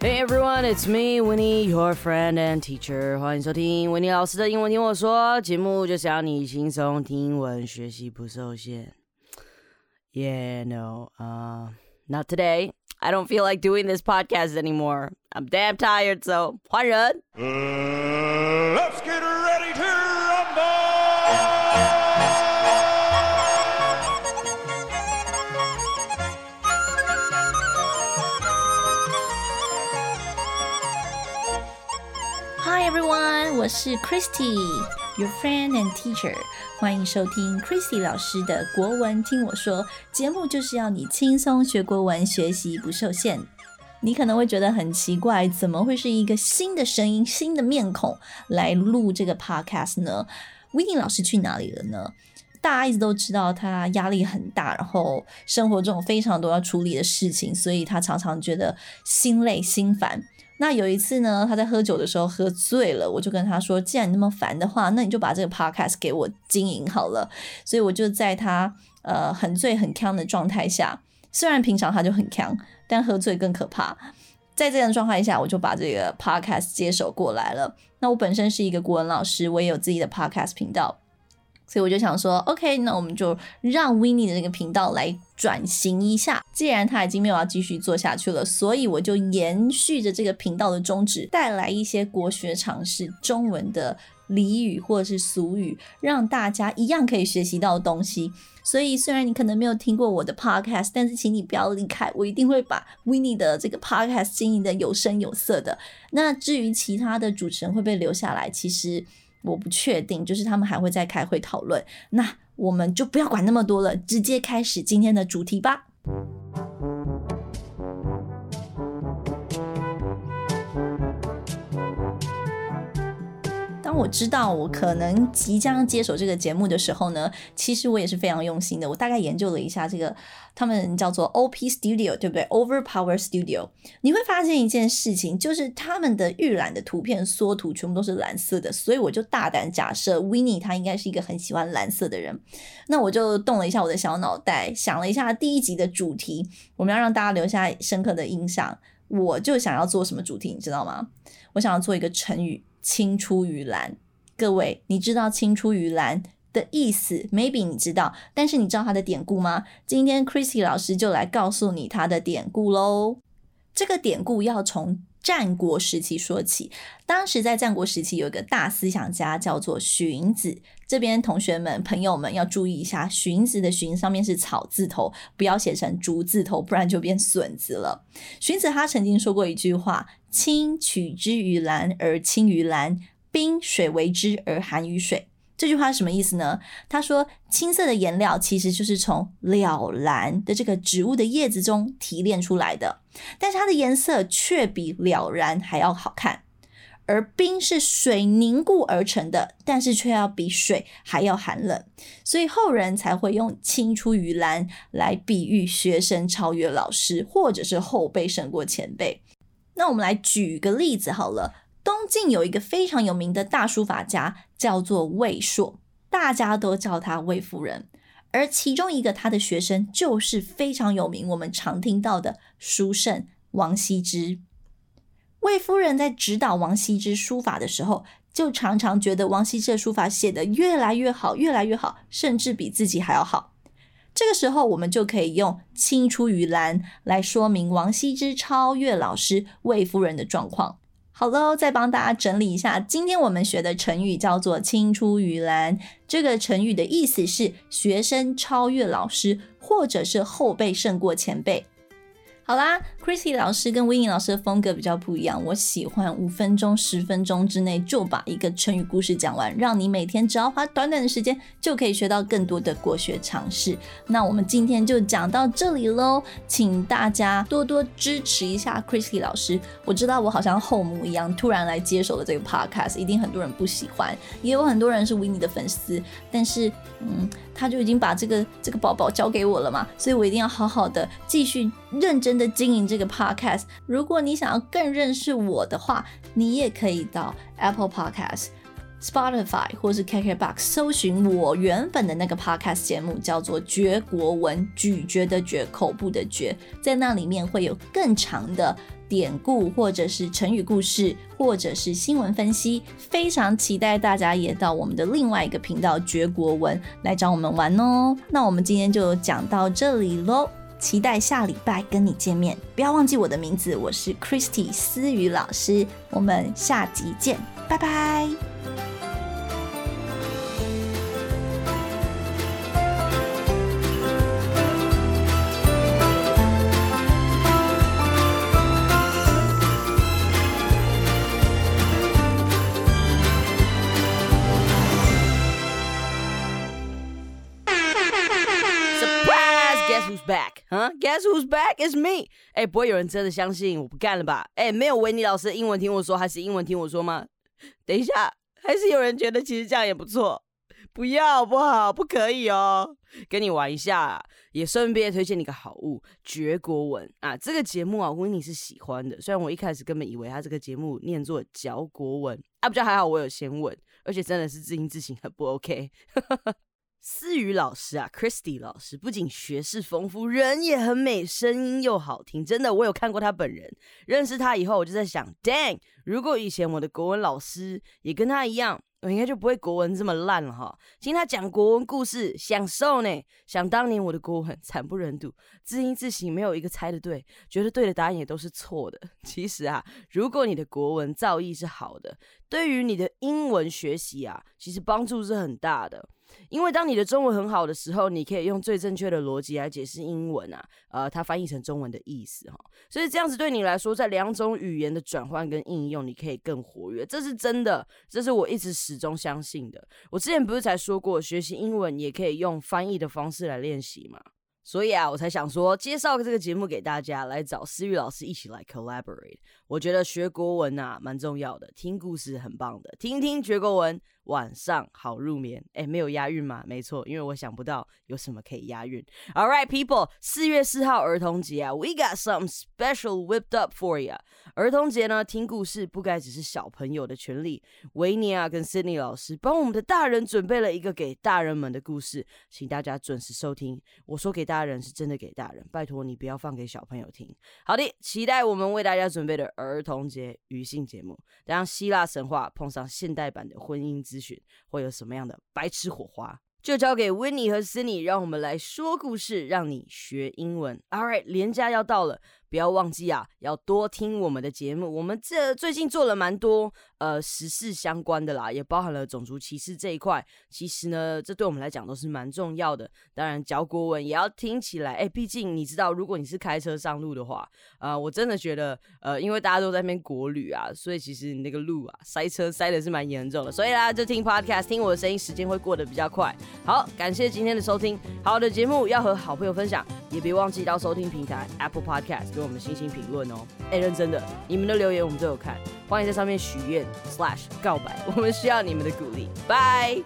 Hey everyone, it's me, Winnie, your friend and teacher. 欢迎收听维尼老师的英文听我说节目，就是要你轻松听英文，学习不受限。Yeah, no, uh, not today. I don't feel like doing this podcast anymore. I'm damn tired, so 换人。 Uh, let's get ready 是 Christy，your friend and teacher。欢迎收听 Christy 老师的国文听我说节目，就是要你轻松学国文，学习不受限。你可能会觉得很奇怪，怎么会是一个新的声音、新的面孔来录这个 podcast 呢 w i n n 老师去哪里了呢？大家一直都知道他压力很大，然后生活中非常多要处理的事情，所以他常常觉得心累心烦。那有一次呢，他在喝酒的时候喝醉了，我就跟他说：“既然你那么烦的话，那你就把这个 podcast 给我经营好了。”所以我就在他呃很醉很康的状态下，虽然平常他就很康，但喝醉更可怕。在这样的状态下，我就把这个 podcast 接手过来了。那我本身是一个国文老师，我也有自己的 podcast 频道。所以我就想说，OK，那我们就让 w i n n i e 的这个频道来转型一下。既然他已经没有要继续做下去了，所以我就延续着这个频道的宗旨，带来一些国学常识、中文的俚语或者是俗语，让大家一样可以学习到东西。所以虽然你可能没有听过我的 Podcast，但是请你不要离开，我一定会把 w i n n i e 的这个 Podcast 经营的有声有色的。那至于其他的主持人会不会留下来，其实。我不确定，就是他们还会再开会讨论。那我们就不要管那么多了，直接开始今天的主题吧。当我知道我可能即将接手这个节目的时候呢，其实我也是非常用心的。我大概研究了一下这个，他们叫做 OP Studio，对不对？Overpower Studio，你会发现一件事情，就是他们的预览的图片缩图全部都是蓝色的，所以我就大胆假设 w i n n i e 他应该是一个很喜欢蓝色的人。那我就动了一下我的小脑袋，想了一下第一集的主题，我们要让大家留下深刻的印象，我就想要做什么主题，你知道吗？我想要做一个成语。青出于蓝，各位，你知道青出于蓝的意思？Maybe 你知道，但是你知道它的典故吗？今天 Christy 老师就来告诉你它的典故喽。这个典故要从战国时期说起。当时在战国时期，有一个大思想家叫做荀子。这边同学们、朋友们要注意一下，荀子的荀上面是草字头，不要写成竹字头，不然就变笋子了。荀子他曾经说过一句话。青取之于蓝而青于蓝，冰水为之而寒于水。这句话是什么意思呢？他说，青色的颜料其实就是从了蓝的这个植物的叶子中提炼出来的，但是它的颜色却比了然还要好看。而冰是水凝固而成的，但是却要比水还要寒冷，所以后人才会用青出于蓝来比喻学生超越老师，或者是后辈胜过前辈。那我们来举个例子好了，东晋有一个非常有名的大书法家，叫做魏硕，大家都叫他魏夫人。而其中一个他的学生就是非常有名，我们常听到的书圣王羲之。魏夫人在指导王羲之书法的时候，就常常觉得王羲之的书法写得越来越好，越来越好，甚至比自己还要好。这个时候，我们就可以用“青出于蓝”来说明王羲之超越老师魏夫人的状况。好了，再帮大家整理一下，今天我们学的成语叫做“青出于蓝”。这个成语的意思是学生超越老师，或者是后辈胜过前辈。好啦，Chrissy 老师跟 Winnie 老师的风格比较不一样。我喜欢五分钟、十分钟之内就把一个成语故事讲完，让你每天只要花短短的时间就可以学到更多的国学常识。那我们今天就讲到这里喽，请大家多多支持一下 Chrissy 老师。我知道我好像后母一样，突然来接手了这个 Podcast，一定很多人不喜欢，也有很多人是 Winnie 的粉丝，但是嗯。他就已经把这个这个宝宝交给我了嘛，所以我一定要好好的继续认真的经营这个 podcast。如果你想要更认识我的话，你也可以到 Apple Podcast Spotify 或是 KKBox 搜寻我原本的那个 podcast 节目，叫做《绝国文》，咀嚼的绝，口部的绝，在那里面会有更长的典故，或者是成语故事，或者是新闻分析。非常期待大家也到我们的另外一个频道《绝国文》来找我们玩哦。那我们今天就讲到这里喽。期待下礼拜跟你见面，不要忘记我的名字，我是 Christy 思雨老师，我们下集见，拜拜。Who's back? 哈 Guess who's back? Is me. 哎，不会有人真的相信我不干了吧？哎，没有维尼老师英文听我说，还是英文听我说吗？等一下，还是有人觉得其实这样也不错。不要不好，不可以哦。跟你玩一下，也顺便推荐你个好物——绝国文啊！这个节目啊，维尼是喜欢的。虽然我一开始根本以为他这个节目念作嚼国文啊，不就还好，我有先问，而且真的是自音自行，很不 OK。思雨老师啊，Christy 老师不仅学识丰富，人也很美，声音又好听。真的，我有看过他本人。认识他以后，我就在想，Dang，如果以前我的国文老师也跟他一样，我应该就不会国文这么烂了哈。听他讲国文故事，享受呢。想当年我的国文 惨不忍睹，字音字形没有一个猜的对，觉得对的答案也都是错的。其实啊，如果你的国文造诣是好的，对于你的英文学习啊，其实帮助是很大的。因为当你的中文很好的时候，你可以用最正确的逻辑来解释英文啊，呃，它翻译成中文的意思哈，所以这样子对你来说，在两种语言的转换跟应用，你可以更活跃，这是真的，这是我一直始终相信的。我之前不是才说过，学习英文也可以用翻译的方式来练习嘛？所以啊，我才想说介绍这个节目给大家，来找思雨老师一起来 collaborate。我觉得学国文啊蛮重要的，听故事很棒的，听听学国文。晚上好入眠，哎，没有押韵吗？没错，因为我想不到有什么可以押韵。All right, people，四月四号儿童节啊，We got some special whipped up for you。儿童节呢，听故事不该只是小朋友的权利。维尼啊，跟 Sydney 老师帮我们的大人准备了一个给大人们的故事，请大家准时收听。我说给大人是真的给大人，拜托你不要放给小朋友听。好的，期待我们为大家准备的儿童节娱性节目，让希腊神话碰上现代版的婚姻之。会有什么样的白痴火花？就交给 Winnie 和 Cindy，让我们来说故事，让你学英文。All right，连假要到了。不要忘记啊，要多听我们的节目。我们这最近做了蛮多呃时事相关的啦，也包含了种族歧视这一块。其实呢，这对我们来讲都是蛮重要的。当然，教国文也要听起来。哎，毕竟你知道，如果你是开车上路的话，呃，我真的觉得，呃，因为大家都在那边国旅啊，所以其实你那个路啊，塞车塞的是蛮严重的。所以啦，就听 podcast，听我的声音，时间会过得比较快。好，感谢今天的收听。好的节目要和好朋友分享，也别忘记到收听平台 Apple Podcast。给我们星星评论哦！哎，认真的，你们的留言我们都有看，欢迎在上面许愿 slash 告白，我们需要你们的鼓励，拜。